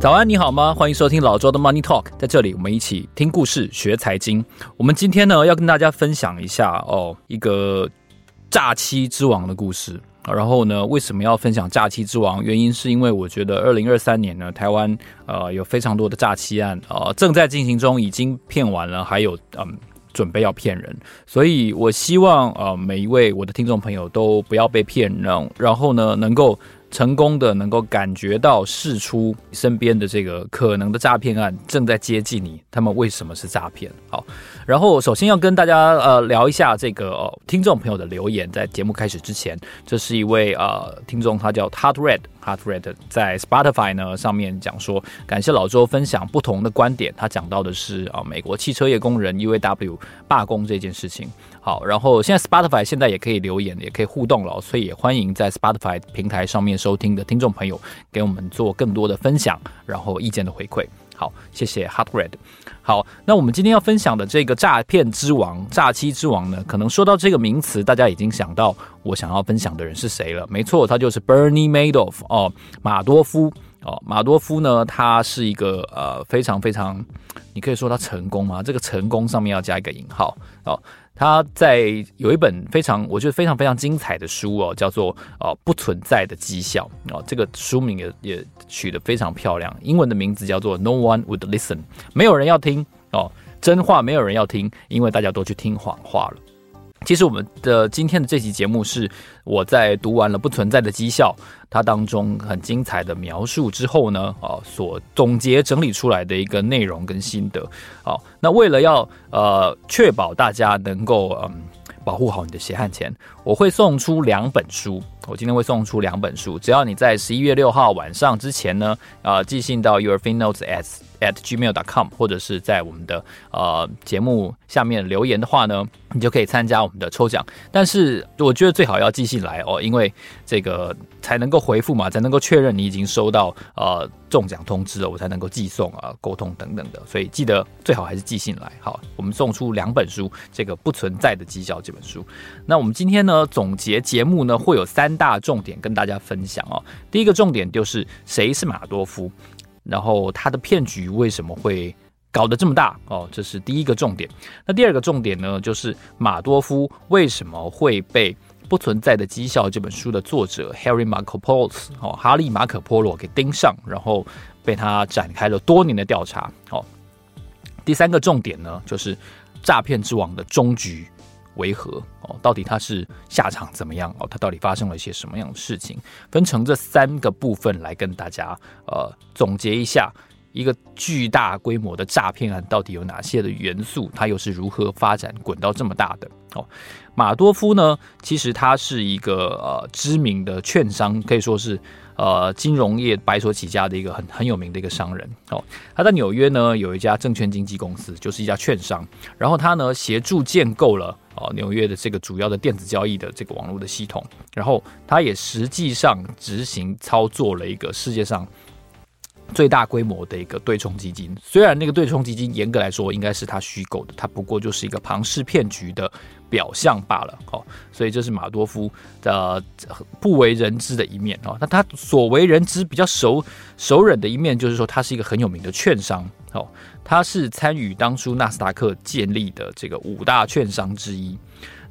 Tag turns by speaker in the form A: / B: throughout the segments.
A: 早安，你好吗？欢迎收听老周的 Money Talk，在这里我们一起听故事学财经。我们今天呢要跟大家分享一下哦，一个诈欺之王的故事。然后呢，为什么要分享诈欺之王？原因是因为我觉得二零二三年呢，台湾呃有非常多的诈欺案呃正在进行中，已经骗完了，还有嗯准备要骗人。所以我希望呃每一位我的听众朋友都不要被骗，然然后呢能够。成功的能够感觉到试出身边的这个可能的诈骗案正在接近你，他们为什么是诈骗？好，然后首先要跟大家呃聊一下这个、听众朋友的留言，在节目开始之前，这是一位呃听众，他叫 hart red hart Red，在 Spotify 呢上面讲说，感谢老周分享不同的观点，他讲到的是啊、呃、美国汽车业工人 UAW 罢工这件事情。好，然后现在 Spotify 现在也可以留言，也可以互动了，所以也欢迎在 Spotify 平台上面收听的听众朋友给我们做更多的分享，然后意见的回馈。好，谢谢 Hot Red。好，那我们今天要分享的这个诈骗之王、诈欺之王呢，可能说到这个名词，大家已经想到我想要分享的人是谁了。没错，他就是 Bernie Madoff 哦，马多夫哦，马多夫呢，他是一个呃非常非常，你可以说他成功吗？这个成功上面要加一个引号哦。他在有一本非常，我觉得非常非常精彩的书哦，叫做《哦不存在的绩效》哦，这个书名也也取得非常漂亮，英文的名字叫做 “No one would listen”，没有人要听哦，真话没有人要听，因为大家都去听谎话了。其实我们的今天的这期节目是我在读完了《不存在的绩效》它当中很精彩的描述之后呢，啊，所总结整理出来的一个内容跟心得。好，那为了要呃确保大家能够嗯保护好你的血汗钱，我会送出两本书。我今天会送出两本书，只要你在十一月六号晚上之前呢，呃，寄信到 yourfinnotes at at gmail dot com，或者是在我们的呃节目下面留言的话呢，你就可以参加我们的抽奖。但是我觉得最好要寄信来哦，因为这个才能够回复嘛，才能够确认你已经收到呃中奖通知了，我才能够寄送啊、沟通等等的。所以记得最好还是寄信来。好，我们送出两本书，这个不存在的绩效这本书。那我们今天呢，总结节目呢，会有三大重点跟大家分享哦。第一个重点就是谁是马多夫。然后他的骗局为什么会搞得这么大哦？这是第一个重点。那第二个重点呢，就是马多夫为什么会被《不存在的绩效》这本书的作者 Harry Markopolos 哦，哈利马可波罗给盯上，然后被他展开了多年的调查。哦，第三个重点呢，就是诈骗之王的终局。为何哦？到底他是下场怎么样哦？他到底发生了一些什么样的事情？分成这三个部分来跟大家呃总结一下，一个巨大规模的诈骗案到底有哪些的元素？它又是如何发展滚到这么大的哦？马多夫呢？其实他是一个呃知名的券商，可以说是呃金融业白手起家的一个很很有名的一个商人哦。他在纽约呢有一家证券经纪公司，就是一家券商，然后他呢协助建构了。哦，纽约的这个主要的电子交易的这个网络的系统，然后他也实际上执行操作了一个世界上最大规模的一个对冲基金。虽然那个对冲基金严格来说应该是他虚构的，他不过就是一个庞氏骗局的表象罢了。哦，所以这是马多夫的不为人知的一面。哦，那他所为人知比较熟熟人的一面，就是说他是一个很有名的券商。哦。他是参与当初纳斯达克建立的这个五大券商之一。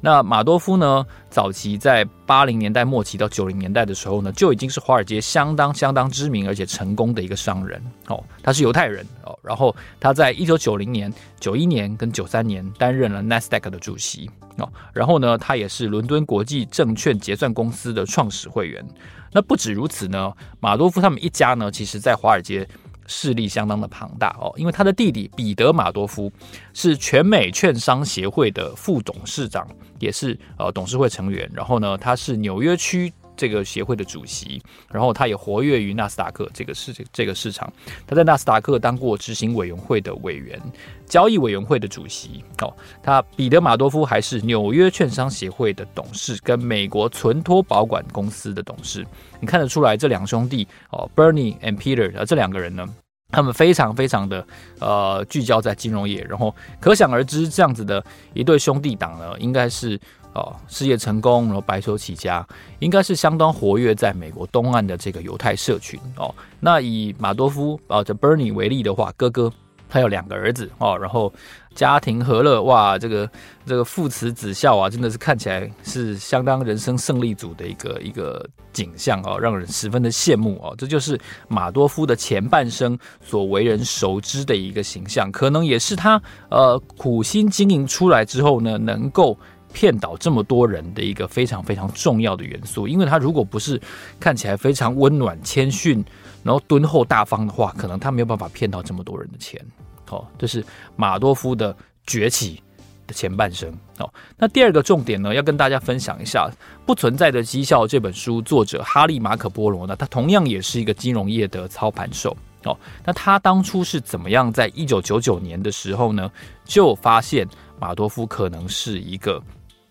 A: 那马多夫呢，早期在八零年代末期到九零年代的时候呢，就已经是华尔街相当相当知名而且成功的一个商人哦。他是犹太人哦，然后他在一九九零年、九一年跟九三年担任了纳斯达克的主席哦。然后呢，他也是伦敦国际证券结算公司的创始会员。那不止如此呢，马多夫他们一家呢，其实在华尔街。势力相当的庞大哦，因为他的弟弟彼得马多夫是全美券商协会的副董事长，也是呃董事会成员。然后呢，他是纽约区这个协会的主席，然后他也活跃于纳斯达克这个市这个市场。他在纳斯达克当过执行委员会的委员、交易委员会的主席哦。他彼得马多夫还是纽约券商协会的董事，跟美国存托保管公司的董事。你看得出来，这两兄弟哦，Bernie and Peter 啊，这两个人呢，他们非常非常的呃聚焦在金融业，然后可想而知，这样子的一对兄弟党呢，应该是哦，事业成功，然后白手起家，应该是相当活跃在美国东岸的这个犹太社群哦。那以马多夫啊，这 Bernie 为例的话，哥哥他有两个儿子哦，然后家庭和乐，哇，这个这个父慈子孝啊，真的是看起来是相当人生胜利组的一个一个景象哦，让人十分的羡慕哦。这就是马多夫的前半生所为人熟知的一个形象，可能也是他呃苦心经营出来之后呢，能够。骗倒这么多人的一个非常非常重要的元素，因为他如果不是看起来非常温暖、谦逊，然后敦厚大方的话，可能他没有办法骗到这么多人的钱。哦，这是马多夫的崛起的前半生。哦，那第二个重点呢，要跟大家分享一下《不存在的绩效》这本书作者哈利·马可波罗呢，他同样也是一个金融业的操盘手。哦，那他当初是怎么样在一九九九年的时候呢，就发现马多夫可能是一个。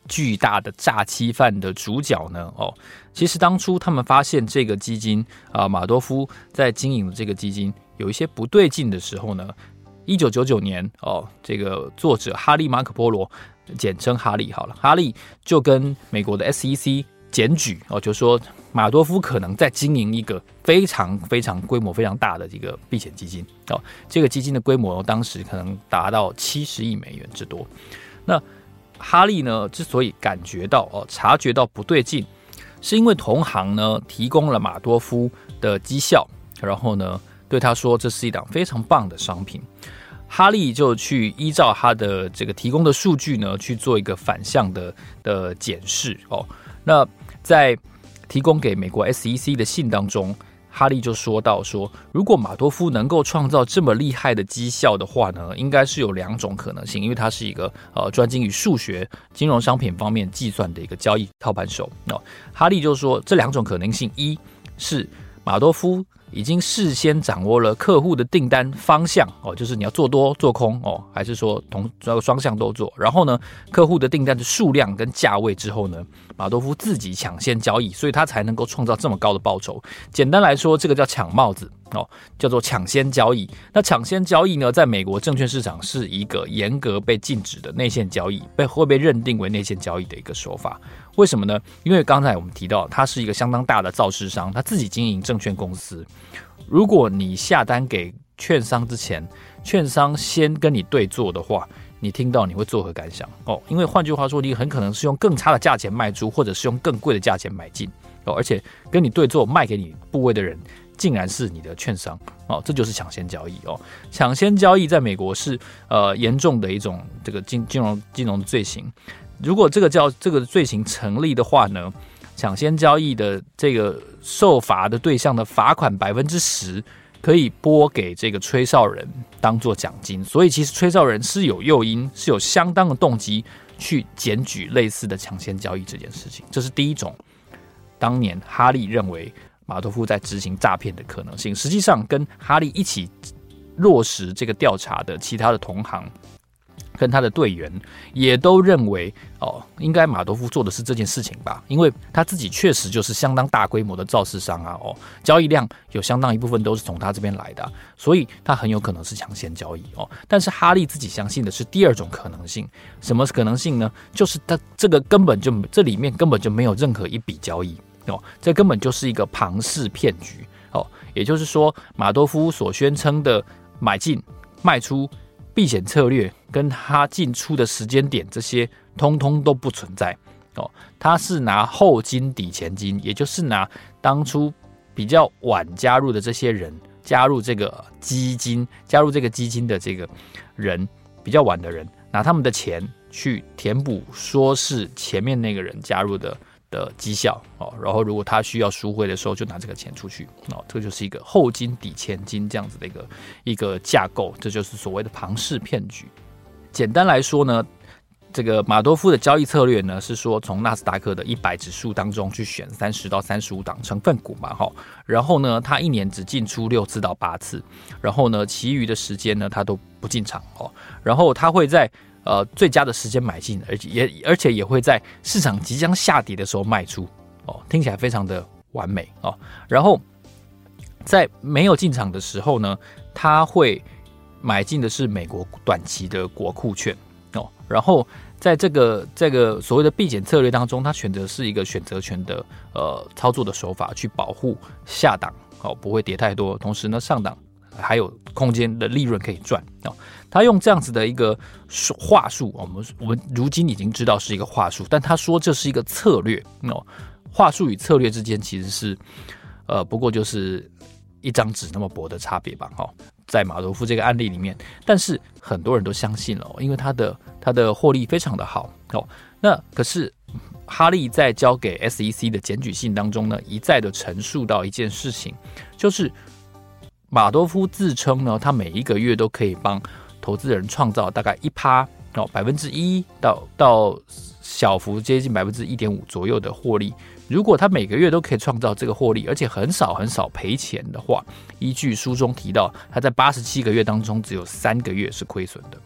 A: 巨大的诈欺犯的主角呢？哦，其实当初他们发现这个基金啊，马多夫在经营的这个基金有一些不对劲的时候呢，一九九九年哦，这个作者哈利·马可波罗，简称哈利好了，哈利就跟美国的 SEC 检举哦，就说马多夫可能在经营一个非常非常规模非常大的这个避险基金哦，这个基金的规模当时可能达到七十亿美元之多，那。哈利呢，之所以感觉到哦，察觉到不对劲，是因为同行呢提供了马多夫的绩效，然后呢对他说，这是一档非常棒的商品。哈利就去依照他的这个提供的数据呢去做一个反向的的检视哦。那在提供给美国 SEC 的信当中。哈利就说到说，如果马多夫能够创造这么厉害的绩效的话呢，应该是有两种可能性，因为他是一个呃专精于数学、金融商品方面计算的一个交易操盘手。哦，哈利就说这两种可能性，一是马多夫。已经事先掌握了客户的订单方向哦，就是你要做多做空哦，还是说同这个双向都做？然后呢，客户的订单的数量跟价位之后呢，马多夫自己抢先交易，所以他才能够创造这么高的报酬。简单来说，这个叫抢帽子哦，叫做抢先交易。那抢先交易呢，在美国证券市场是一个严格被禁止的内线交易，被会被认定为内线交易的一个手法。为什么呢？因为刚才我们提到，他是一个相当大的造市商，他自己经营证券公司。如果你下单给券商之前，券商先跟你对做的话，你听到你会作何感想？哦，因为换句话说，你很可能是用更差的价钱卖出，或者是用更贵的价钱买进哦。而且跟你对做卖给你部位的人，竟然是你的券商哦，这就是抢先交易哦。抢先交易在美国是呃严重的一种这个金金融金融的罪行。如果这个叫这个罪行成立的话呢，抢先交易的这个受罚的对象的罚款百分之十可以拨给这个吹哨人当做奖金，所以其实吹哨人是有诱因，是有相当的动机去检举类似的抢先交易这件事情。这是第一种，当年哈利认为马多夫在执行诈骗的可能性，实际上跟哈利一起落实这个调查的其他的同行。跟他的队员也都认为，哦，应该马多夫做的是这件事情吧，因为他自己确实就是相当大规模的造市商啊，哦，交易量有相当一部分都是从他这边来的，所以他很有可能是抢先交易哦。但是哈利自己相信的是第二种可能性，什么可能性呢？就是他这个根本就这里面根本就没有任何一笔交易哦，这根本就是一个庞氏骗局哦。也就是说，马多夫所宣称的买进卖出。避险策略跟他进出的时间点，这些通通都不存在哦。他是拿后金抵前金，也就是拿当初比较晚加入的这些人加入这个基金，加入这个基金的这个人比较晚的人，拿他们的钱去填补，说是前面那个人加入的。的绩效哦，然后如果他需要赎回的时候，就拿这个钱出去哦，这就是一个后金抵前金这样子的一个一个架构，这就是所谓的庞氏骗局。简单来说呢，这个马多夫的交易策略呢是说，从纳斯达克的一百指数当中去选三十到三十五档成分股嘛，哈，然后呢，他一年只进出六次到八次，然后呢，其余的时间呢他都不进场哦，然后他会在。呃，最佳的时间买进，而且也而且也会在市场即将下跌的时候卖出哦，听起来非常的完美哦。然后在没有进场的时候呢，他会买进的是美国短期的国库券哦。然后在这个这个所谓的避险策略当中，他选择是一个选择权的呃操作的手法，去保护下档哦不会跌太多，同时呢上档还有空间的利润可以赚哦。他用这样子的一个话术，我们我们如今已经知道是一个话术，但他说这是一个策略哦。话术与策略之间其实是呃不过就是一张纸那么薄的差别吧，哈。在马多夫这个案例里面，但是很多人都相信了，因为他的他的获利非常的好哦。那可是哈利在交给 SEC 的检举信当中呢，一再的陈述到一件事情，就是马多夫自称呢，他每一个月都可以帮投资人创造大概一趴哦，百分之一到到小幅接近百分之一点五左右的获利。如果他每个月都可以创造这个获利，而且很少很少赔钱的话，依据书中提到，他在八十七个月当中只有三个月是亏损的。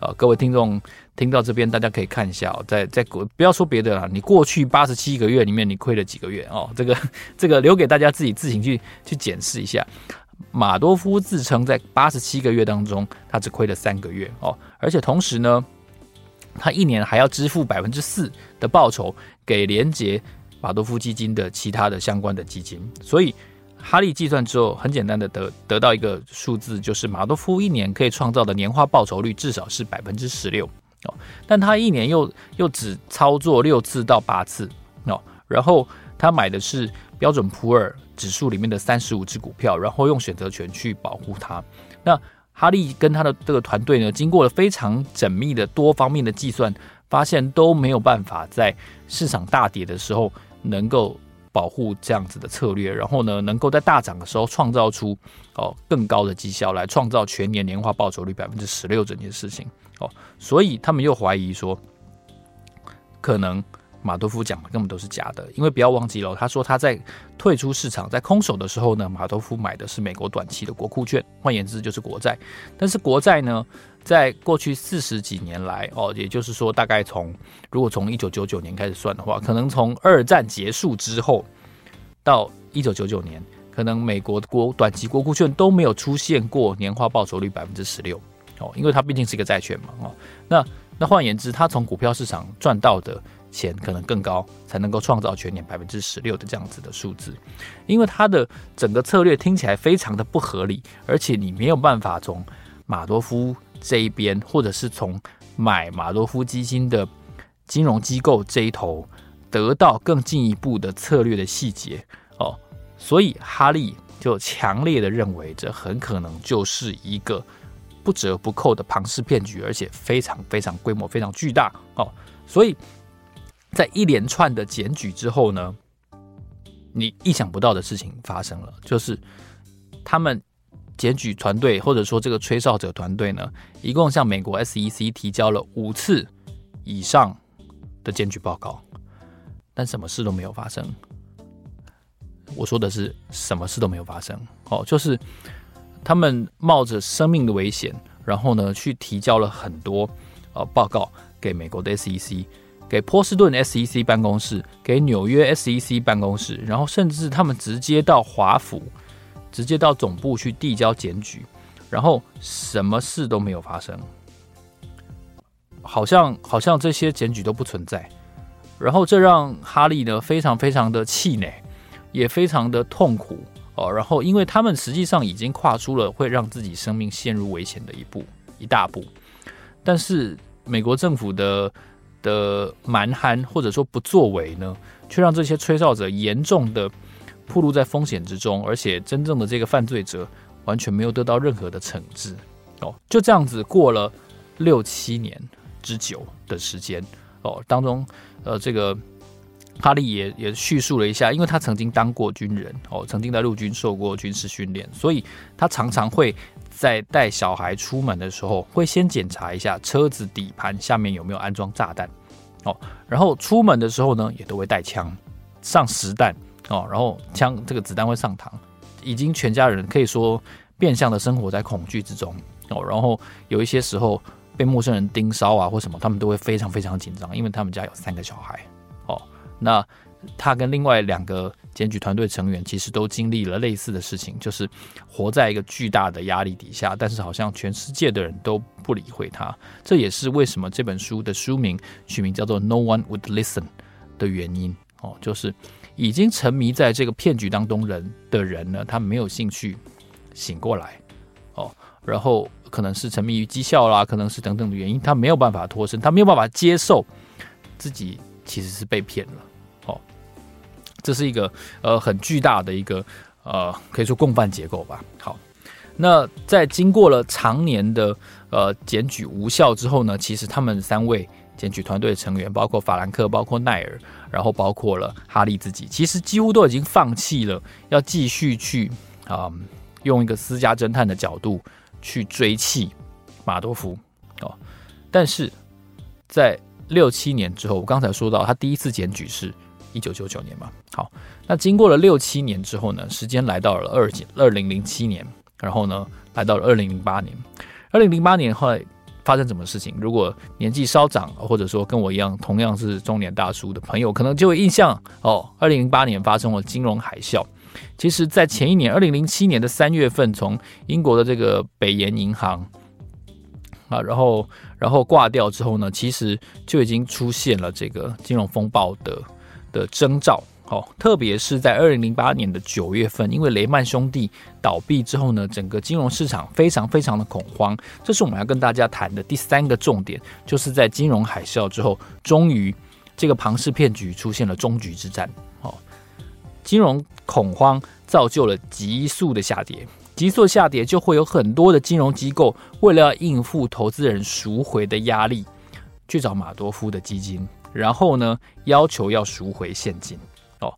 A: 呃，各位听众听到这边，大家可以看一下，在在过不要说别的了，你过去八十七个月里面你亏了几个月哦？这个这个留给大家自己自行去去检视一下。马多夫自称在八十七个月当中，他只亏了三个月哦，而且同时呢，他一年还要支付百分之四的报酬给连接。马多夫基金的其他的相关的基金，所以哈利计算之后，很简单的得得到一个数字，就是马多夫一年可以创造的年化报酬率至少是百分之十六哦。但他一年又又只操作六次到八次哦，然后他买的是标准普尔指数里面的三十五只股票，然后用选择权去保护它。那哈利跟他的这个团队呢，经过了非常缜密的多方面的计算，发现都没有办法在市场大跌的时候。能够保护这样子的策略，然后呢，能够在大涨的时候创造出哦更高的绩效来，创造全年年化报酬率百分之十六这件事情哦，所以他们又怀疑说，可能马多夫讲的根本都是假的，因为不要忘记了，他说他在退出市场在空手的时候呢，马多夫买的是美国短期的国库券，换言之就是国债，但是国债呢，在过去四十几年来，哦，也就是说，大概从如果从一九九九年开始算的话，可能从二战结束之后到一九九九年，可能美国国短期国库券都没有出现过年化报酬率百分之十六，哦，因为它毕竟是一个债券嘛，哦，那那换言之，它从股票市场赚到的钱可能更高，才能够创造全年百分之十六的这样子的数字，因为它的整个策略听起来非常的不合理，而且你没有办法从马多夫。这一边，或者是从买马多夫基金的金融机构这一头得到更进一步的策略的细节哦，所以哈利就强烈的认为，这很可能就是一个不折不扣的庞氏骗局，而且非常非常规模非常巨大哦。所以在一连串的检举之后呢，你意想不到的事情发生了，就是他们。检举团队或者说这个吹哨者团队呢，一共向美国 SEC 提交了五次以上的检举报告，但什么事都没有发生。我说的是什么事都没有发生哦，就是他们冒着生命的危险，然后呢去提交了很多呃报告给美国的 SEC，给波士顿 SEC 办公室，给纽约 SEC 办公室，然后甚至他们直接到华府。直接到总部去递交检举，然后什么事都没有发生，好像好像这些检举都不存在，然后这让哈利呢非常非常的气馁，也非常的痛苦哦。然后因为他们实际上已经跨出了会让自己生命陷入危险的一步一大步，但是美国政府的的蛮横或者说不作为呢，却让这些吹哨者严重的。暴露在风险之中，而且真正的这个犯罪者完全没有得到任何的惩治哦，就这样子过了六七年之久的时间哦，当中呃，这个哈利也也叙述了一下，因为他曾经当过军人哦，曾经在陆军受过军事训练，所以他常常会在带小孩出门的时候，会先检查一下车子底盘下面有没有安装炸弹哦，然后出门的时候呢，也都会带枪上实弹。哦，然后枪这个子弹会上膛，已经全家人可以说变相的生活在恐惧之中哦。然后有一些时候被陌生人盯梢啊或什么，他们都会非常非常紧张，因为他们家有三个小孩哦。那他跟另外两个检举团队成员其实都经历了类似的事情，就是活在一个巨大的压力底下，但是好像全世界的人都不理会他。这也是为什么这本书的书名取名叫做 “No One Would Listen” 的原因哦，就是已经沉迷在这个骗局当中人的人呢，他没有兴趣醒过来哦，然后可能是沉迷于绩效啦，可能是等等的原因，他没有办法脱身，他没有办法接受自己其实是被骗了哦。这是一个呃很巨大的一个呃可以说共犯结构吧。好，那在经过了常年的呃检举无效之后呢，其实他们三位检举团队的成员，包括法兰克，包括奈尔，然后包括了哈利自己，其实几乎都已经放弃了要继续去啊、用一个私家侦探的角度去追缉马多夫哦。但是在六七年之后，我刚才说到他第一次检举是。一九九九年嘛，好，那经过了六七年之后呢，时间来到了二二零零七年，然后呢，来到了二零零八年。二零零八年后来发生什么事情？如果年纪稍长，或者说跟我一样同样是中年大叔的朋友，可能就有印象哦。二零零八年发生了金融海啸。其实，在前一年，二零零七年的三月份，从英国的这个北岩银行啊，然后然后挂掉之后呢，其实就已经出现了这个金融风暴的。的征兆，哦，特别是在二零零八年的九月份，因为雷曼兄弟倒闭之后呢，整个金融市场非常非常的恐慌。这是我们要跟大家谈的第三个重点，就是在金融海啸之后，终于这个庞氏骗局出现了终局之战。哦，金融恐慌造就了急速的下跌，急速下跌就会有很多的金融机构为了要应付投资人赎回的压力，去找马多夫的基金。然后呢，要求要赎回现金哦。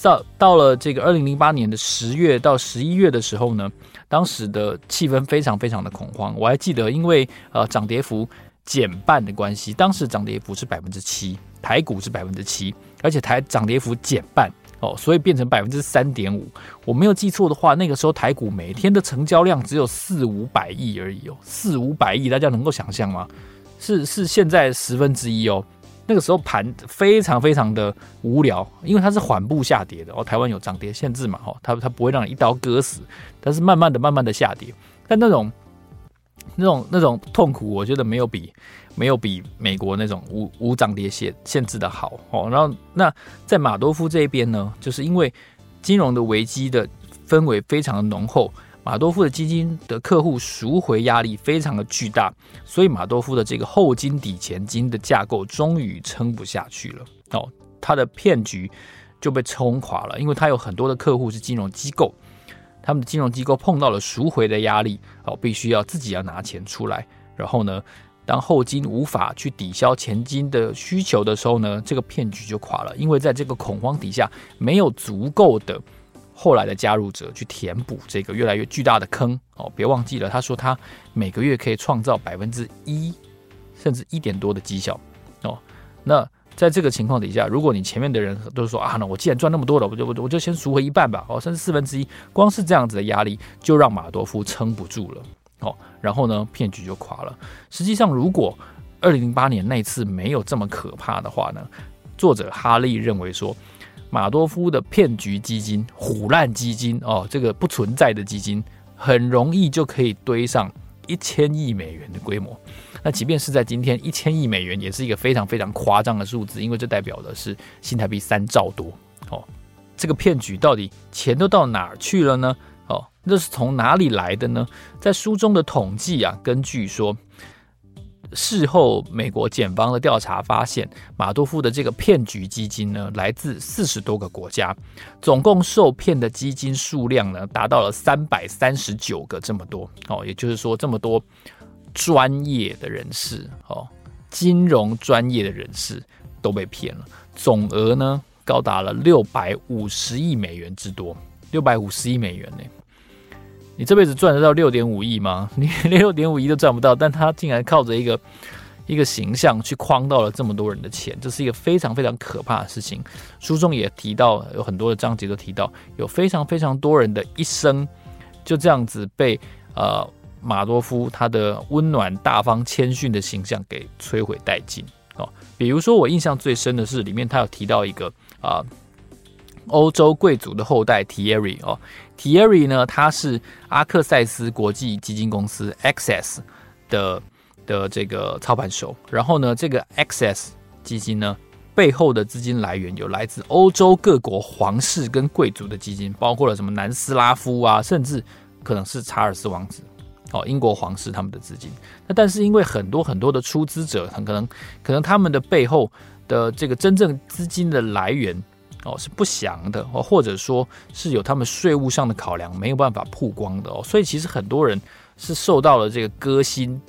A: 到到了这个二零零八年的十月到十一月的时候呢，当时的气氛非常非常的恐慌。我还记得，因为呃涨跌幅减半的关系，当时涨跌幅是百分之七，台股是百分之七，而且台涨跌幅减半哦，所以变成百分之三点五。我没有记错的话，那个时候台股每天的成交量只有四五百亿而已哦，四五百亿，大家能够想象吗？是是现在十分之一哦。那个时候盘非常非常的无聊，因为它是缓步下跌的哦。台湾有涨跌限制嘛，哦，它它不会让你一刀割死，它是慢慢的、慢慢的下跌。但那种、那种、那种痛苦，我觉得没有比没有比美国那种无无涨跌限限制的好哦。然后那在马多夫这一边呢，就是因为金融的危机的氛围非常的浓厚。马多夫的基金的客户赎回压力非常的巨大，所以马多夫的这个后金抵前金的架构终于撑不下去了哦，他的骗局就被冲垮了，因为他有很多的客户是金融机构，他们的金融机构碰到了赎回的压力哦，必须要自己要拿钱出来，然后呢，当后金无法去抵消前金的需求的时候呢，这个骗局就垮了，因为在这个恐慌底下没有足够的。后来的加入者去填补这个越来越巨大的坑哦，别忘记了，他说他每个月可以创造百分之一甚至一点多的绩效哦。那在这个情况底下，如果你前面的人都说啊，那我既然赚那么多了，我就我我就先赎回一半吧，哦，甚至四分之一，光是这样子的压力就让马多夫撑不住了哦。然后呢，骗局就垮了。实际上，如果二零零八年那次没有这么可怕的话呢，作者哈利认为说。马多夫的骗局基金、虎烂基金哦，这个不存在的基金，很容易就可以堆上一千亿美元的规模。那即便是在今天，一千亿美元也是一个非常非常夸张的数字，因为这代表的是新台币三兆多哦。这个骗局到底钱都到哪儿去了呢？哦，那是从哪里来的呢？在书中的统计啊，根据说。事后，美国检方的调查发现，马多夫的这个骗局基金呢，来自四十多个国家，总共受骗的基金数量呢，达到了三百三十九个，这么多哦。也就是说，这么多专业的人士哦，金融专业的人士都被骗了，总额呢，高达了六百五十亿美元之多，六百五十亿美元呢。你这辈子赚得到六点五亿吗？你连六点五亿都赚不到，但他竟然靠着一个一个形象去诓到了这么多人的钱，这是一个非常非常可怕的事情。书中也提到，有很多的章节都提到，有非常非常多人的一生就这样子被呃马多夫他的温暖、大方、谦逊的形象给摧毁殆尽哦。比如说，我印象最深的是里面他有提到一个啊、欧洲贵族的后代 Thierry 哦，Thierry 呢，他是阿克塞斯国际基金公司 Access 的的这个操盘手。然后呢，这个 Access 基金呢，背后的资金来源有来自欧洲各国皇室跟贵族的基金，包括了什么南斯拉夫啊，甚至可能是查尔斯王子哦，英国皇室他们的资金。那但是因为很多很多的出资者，很可能可能他们的背后的这个真正资金的来源。哦，是不详的哦，或者说是有他们税务上的考量，没有办法曝光的哦，所以其实很多人是受到了这个割心、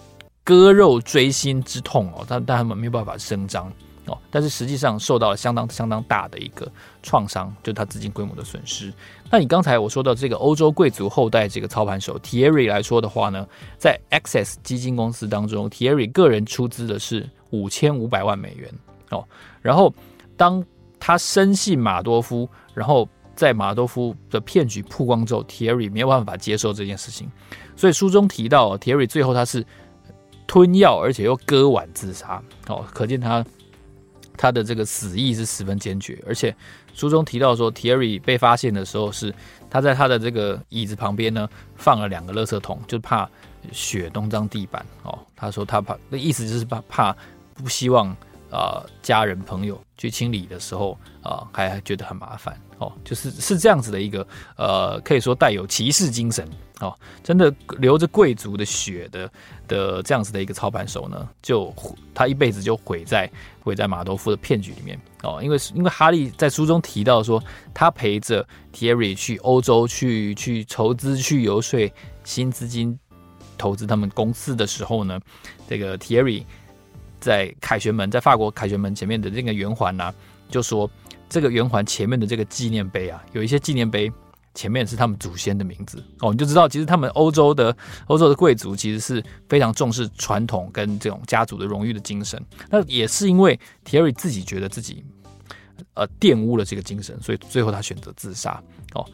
A: 割肉锥心之痛哦，但但他们没有办法声张哦，但是实际上受到了相当相当大的一个创伤，就是他资金规模的损失。那你刚才我说到这个欧洲贵族后代这个操盘手 Thierry 来说的话呢，在 Access 基金公司当中，Thierry 个人出资的是五千五百万美元哦，然后当。他深信马多夫，然后在马多夫的骗局曝光之后，Terry 没有办法接受这件事情，所以书中提到，Terry 最后他是吞药，而且又割腕自杀。哦，可见他他的这个死意是十分坚决。而且书中提到说，Terry 被发现的时候是他在他的这个椅子旁边呢放了两个垃圾桶，就怕血弄脏地板。哦，他说他怕，那意思就是怕怕不希望。呃，家人朋友去清理的时候，啊、呃，还觉得很麻烦哦，就是是这样子的一个，呃，可以说带有骑士精神哦，真的流着贵族的血的的这样子的一个操盘手呢，就他一辈子就毁在毁在马多夫的骗局里面哦，因为因为哈利在书中提到说，他陪着 Terry 去欧洲去去筹资去游说新资金投资他们公司的时候呢，这个 Terry。在凯旋门，在法国凯旋门前面的这个圆环呢，就说这个圆环前面的这个纪念碑啊，有一些纪念碑前面是他们祖先的名字哦，你就知道其实他们欧洲的欧洲的贵族其实是非常重视传统跟这种家族的荣誉的精神。那也是因为 Terry 自己觉得自己呃玷污了这个精神，所以最后他选择自杀哦。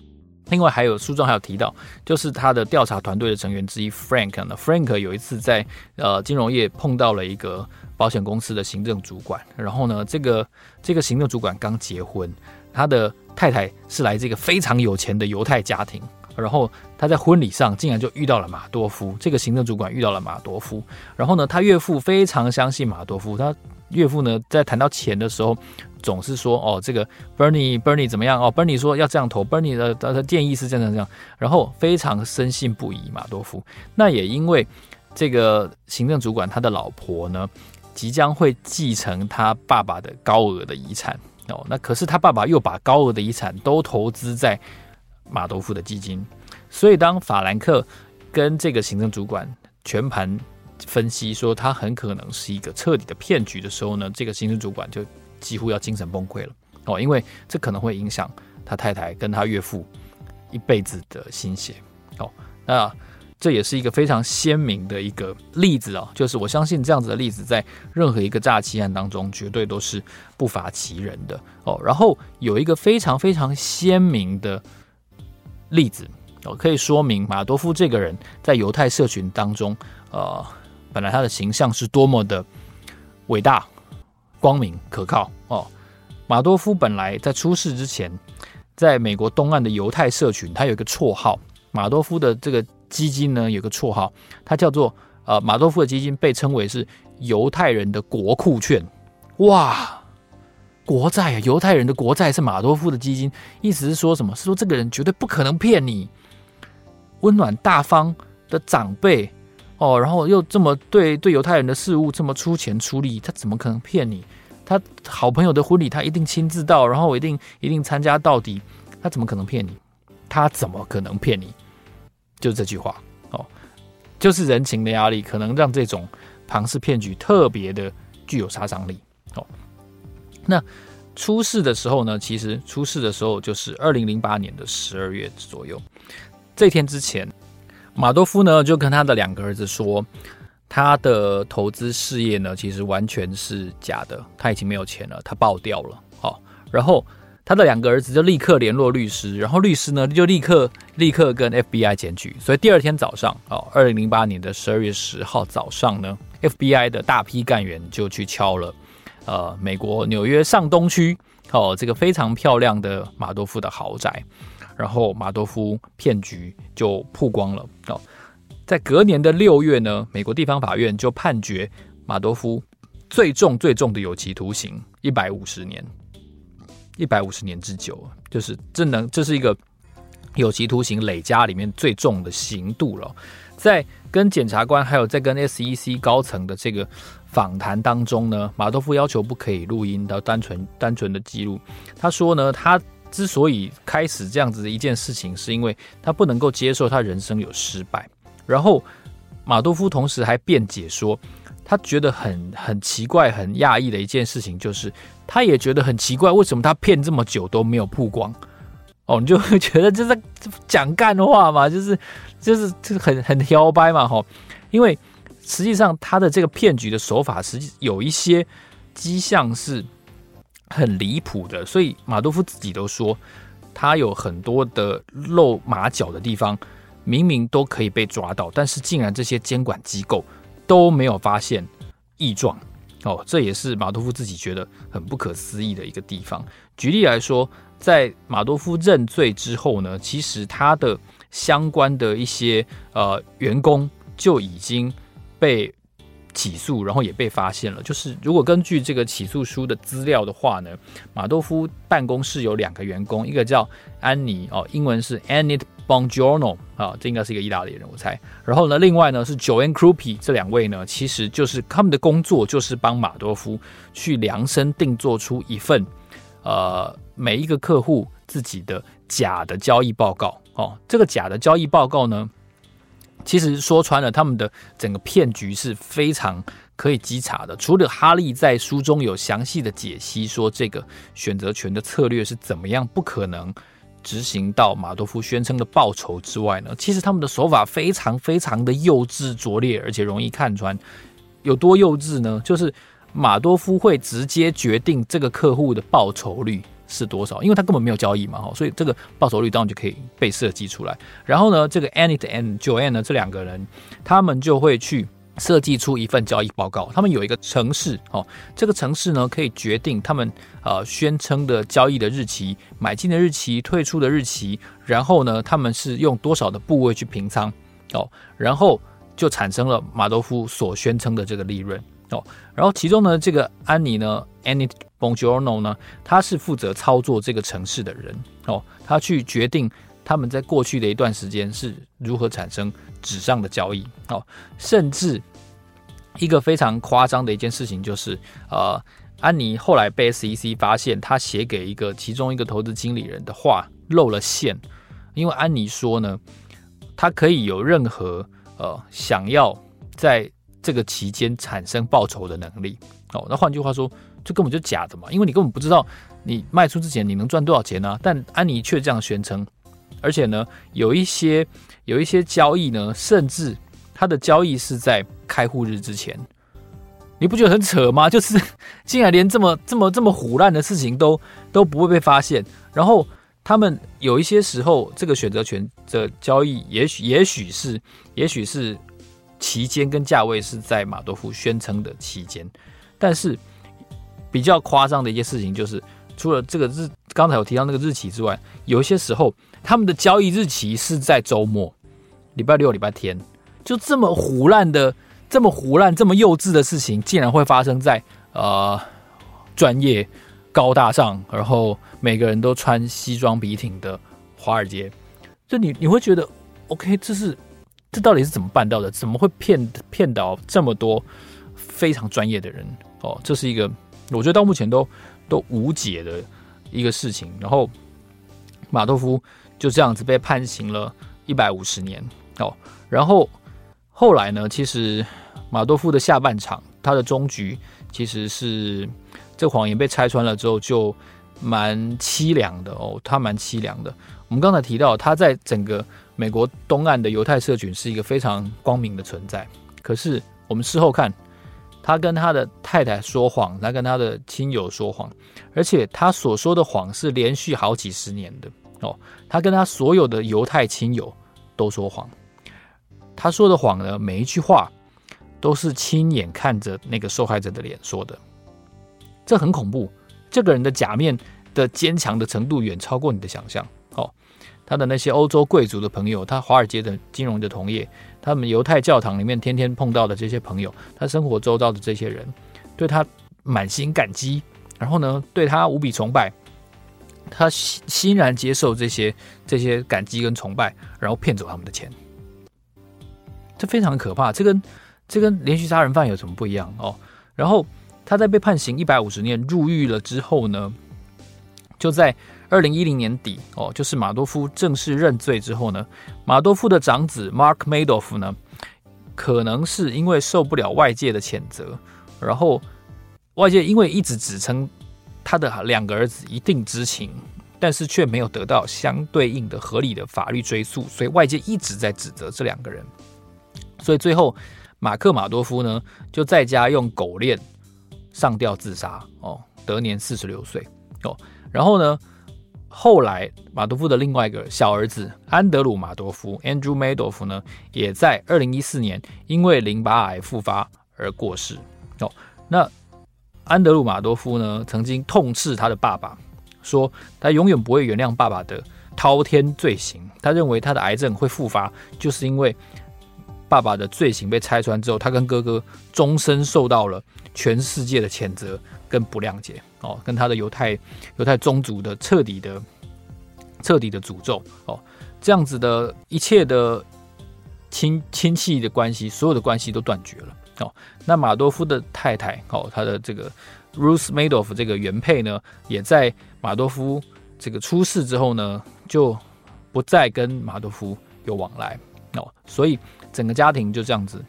A: 另外还有书中还有提到，就是他的调查团队的成员之一 Frank 呢，Frank 有一次在呃金融业碰到了一个。保险公司的行政主管，然后呢，这个这个行政主管刚结婚，他的太太是来这个非常有钱的犹太家庭，然后他在婚礼上竟然就遇到了马多夫，这个行政主管遇到了马多夫，然后呢，他岳父非常相信马多夫，他岳父呢在谈到钱的时候，总是说哦，这个 Bernie Bernie 怎么样？哦，Bernie 说要这样投，Bernie 的他的建议是这样这样，然后非常深信不疑马多夫，那也因为这个行政主管他的老婆呢。即将会继承他爸爸的高额的遗产。哦，那可是他爸爸又把高额的遗产都投资在马多夫的基金，所以当法兰克跟这个行政主管全盘分析说他很可能是一个彻底的骗局的时候呢，这个行政主管就几乎要精神崩溃了哦，因为这可能会影响他太太跟他岳父一辈子的心血哦，那。这也是一个非常鲜明的一个例子啊，就是我相信这样子的例子在任何一个诈欺案当中绝对都是不乏其人的哦。然后有一个非常非常鲜明的例子哦，可以说明马多夫这个人在犹太社群当中，呃，本来他的形象是多么的伟大、光明、可靠哦。马多夫本来在出事之前，在美国东岸的犹太社群，他有一个绰号，马多夫的这个。基金呢，有个绰号，它叫做呃马多夫的基金，被称为是犹太人的国库券。哇，国债啊，犹太人的国债是马多夫的基金，意思是说什么？是说这个人绝对不可能骗你，温暖大方的长辈哦，然后又这么对对犹太人的事物这么出钱出力，他怎么可能骗你？他好朋友的婚礼他一定亲自到，然后我一定一定参加到底，他怎么可能骗你？他怎么可能骗你？就这句话哦，就是人情的压力，可能让这种庞氏骗局特别的具有杀伤力哦。那出事的时候呢，其实出事的时候就是二零零八年的十二月左右。这天之前，马多夫呢就跟他的两个儿子说，他的投资事业呢其实完全是假的，他已经没有钱了，他爆掉了。好，然后。他的两个儿子就立刻联络律师，然后律师呢就立刻立刻跟 FBI 检举，所以第二天早上哦，二零零八年的十二月十号早上呢，FBI 的大批干员就去敲了呃美国纽约上东区哦，这个非常漂亮的马多夫的豪宅，然后马多夫骗局就曝光了哦。在隔年的六月呢，美国地方法院就判决马多夫最重最重的有期徒刑一百五十年，一百五十年之久，就是这能这是一个有期徒刑累加里面最重的刑度了。在跟检察官还有在跟 SEC 高层的这个访谈当中呢，马多夫要求不可以录音到单纯单纯的记录。他说呢，他之所以开始这样子的一件事情，是因为他不能够接受他人生有失败。然后，马多夫同时还辩解说，他觉得很很奇怪、很讶异的一件事情，就是他也觉得很奇怪，为什么他骗这么久都没有曝光？哦，你就会觉得这是讲干话嘛，就是就是就是很很挑掰嘛，吼，因为实际上他的这个骗局的手法，实际有一些迹象是很离谱的，所以马多夫自己都说，他有很多的露马脚的地方。明明都可以被抓到，但是竟然这些监管机构都没有发现异状哦，这也是马多夫自己觉得很不可思议的一个地方。举例来说，在马多夫认罪之后呢，其实他的相关的一些呃员工就已经被起诉，然后也被发现了。就是如果根据这个起诉书的资料的话呢，马多夫办公室有两个员工，一个叫安妮哦，英文是 Annette Bongiorno 啊，这应该是一个意大利人，我猜。然后呢，另外呢是 Joanne Krupi，这两位呢，其实就是他们的工作就是帮马多夫去量身定做出一份呃每一个客户自己的假的交易报告哦。这个假的交易报告呢，其实说穿了，他们的整个骗局是非常可以稽查的。除了哈利在书中有详细的解析，说这个选择权的策略是怎么样，不可能。执行到马多夫宣称的报酬之外呢，其实他们的手法非常非常的幼稚拙劣，而且容易看穿。有多幼稚呢？就是马多夫会直接决定这个客户的报酬率是多少，因为他根本没有交易嘛，哈，所以这个报酬率当然就可以被设计出来。然后呢，这个 Annette and Joanne 呢，这两个人，他们就会去。设计出一份交易报告，他们有一个城市哦，这个城市呢可以决定他们呃宣称的交易的日期、买进的日期、退出的日期，然后呢他们是用多少的部位去平仓哦，然后就产生了马多夫所宣称的这个利润哦，然后其中呢这个安妮呢，Annette Bongiorno 呢，她是负责操作这个城市的人哦，她去决定他们在过去的一段时间是如何产生纸上的交易哦，甚至。一个非常夸张的一件事情就是，呃，安妮后来被 SEC 发现，她写给一个其中一个投资经理人的话露了馅，因为安妮说呢，她可以有任何呃想要在这个期间产生报酬的能力。哦，那换句话说，这根本就假的嘛，因为你根本不知道你卖出之前你能赚多少钱呢、但安妮却这样宣称，而且呢，有一些有一些交易呢，甚至。他的交易是在开户日之前，你不觉得很扯吗？就是竟然连这么这么这么唬烂的事情都都不会被发现。然后他们有一些时候，这个选择权的交易也许也许是也许是期间跟价位是在马多夫宣称的期间，但是比较夸张的一件事情就是，除了这个日刚才有提到那个日期之外，有一些时候他们的交易日期是在周末，礼拜六、礼拜天。就这么胡烂的，这么胡烂、这么幼稚的事情，竟然会发生在呃专业、高大上，然后每个人都穿西装笔挺的华尔街。就你你会觉得，OK，这是这到底是怎么办到的？怎么会骗骗倒这么多非常专业的人？哦，这是一个我觉得到目前都都无解的一个事情。然后马多夫就这样子被判刑了一百五十年。哦，然后。后来呢，其实马多夫的下半场，他的终局其实是这谎言被拆穿了之后，就蛮凄凉的哦。他蛮凄凉的。我们刚才提到，他在整个美国东岸的犹太社群是一个非常光明的存在。可是我们事后看，他跟他的太太说谎，他跟他的亲友说谎，而且他所说的谎是连续好几十年的哦。他跟他所有的犹太亲友都说谎。他说的谎呢，每一句话都是亲眼看着那个受害者的脸说的，这很恐怖。这个人的假面的坚强的程度远超过你的想象。他的那些欧洲贵族的朋友，他华尔街的金融的同业，他们犹太教堂里面天天碰到的这些朋友，他生活周遭的这些人，对他满心感激，然后呢，对他无比崇拜，他欣欣然接受这些这些感激跟崇拜，然后骗走他们的钱，这非常可怕。这跟这跟连续杀人犯有什么不一样哦？然后他在被判刑一百五十年入狱了之后呢，就在二零一零年底哦，就是马多夫正式认罪之后呢，马多夫的长子 Mark Madoff 呢，可能是因为受不了外界的谴责，然后外界因为一直指称他的两个儿子一定知情，但是却没有得到相对应的合理的法律追诉，所以外界一直在指责这两个人，所以最后马克马多夫呢就在家用狗链上吊自杀哦，得年四十六岁哦。然后呢，后来马多夫的另外一个小儿子安德鲁马多夫 （Andrew Madoff） 呢，也在二零一四年因为淋巴癌复发而过世。哦，那安德鲁马多夫呢，曾经痛斥他的爸爸，说他永远不会原谅爸爸的滔天罪行。他认为他的癌症会复发，就是因为爸爸的罪行被拆穿之后，他跟哥哥终身受到了全世界的谴责跟不谅解。哦，跟他的犹太犹太宗族的彻底的彻底的诅咒哦，这样子的一切的亲亲戚的关系，所有的关系都断绝了哦。那马多夫的太太哦，他的这个 Ruth Madoff 这个原配呢，也在马多夫这个出事之后呢，就不再跟马多夫有往来哦，所以整个家庭就这样子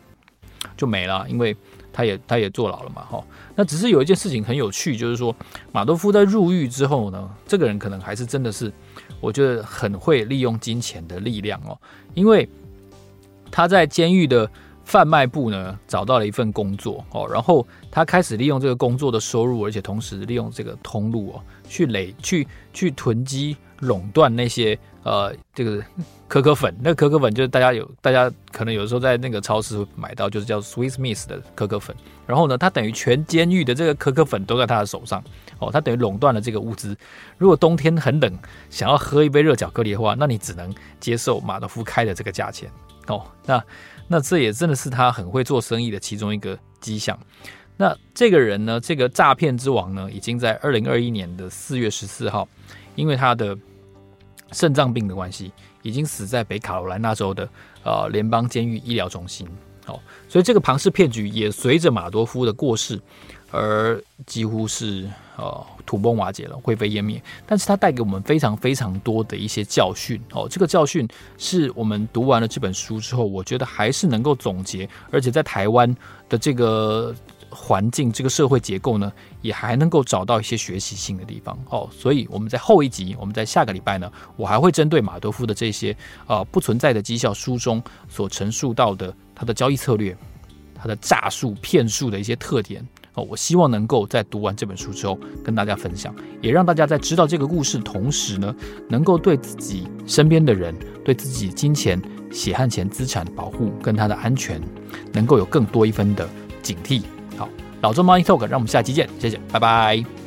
A: 就没了，因为。他也他也坐牢了嘛，哈。那只是有一件事情很有趣，就是说马多夫在入狱之后呢，这个人可能还是真的是，我觉得很会利用金钱的力量哦，因为他在监狱的贩卖部呢找到了一份工作哦，然后他开始利用这个工作的收入，而且同时利用这个通路哦，去累去去囤积垄断那些。呃，这个可可粉，那可可粉就是大家有，大家可能有时候在那个超市买到，就是叫 Swiss Miss 的可可粉。然后呢，他等于全监狱的这个可可粉都在他的手上，哦，他等于垄断了这个物资。如果冬天很冷，想要喝一杯热巧克力的话，那你只能接受马德夫开的这个价钱。哦，那那这也真的是他很会做生意的其中一个迹象。那这个人呢，这个诈骗之王呢，已经在二零二一年的四月十四号，因为他的。肾脏病的关系，已经死在北卡罗来纳州的呃联邦监狱医疗中心。哦，所以这个庞氏骗局也随着马多夫的过世而几乎是呃土崩瓦解了，灰飞烟灭。但是它带给我们非常非常多的一些教训。哦，这个教训是我们读完了这本书之后，我觉得还是能够总结，而且在台湾的这个。环境这个社会结构呢，也还能够找到一些学习性的地方哦。所以我们在后一集，我们在下个礼拜呢，我还会针对马多夫的这些呃不存在的绩效书中所陈述到的他的交易策略、他的诈术骗术的一些特点哦。我希望能够在读完这本书之后跟大家分享，也让大家在知道这个故事同时呢，能够对自己身边的人、对自己金钱、血汗钱资产的保护跟他的安全，能够有更多一分的警惕。好老周 Money Talk，让我们下期见，谢谢，拜拜。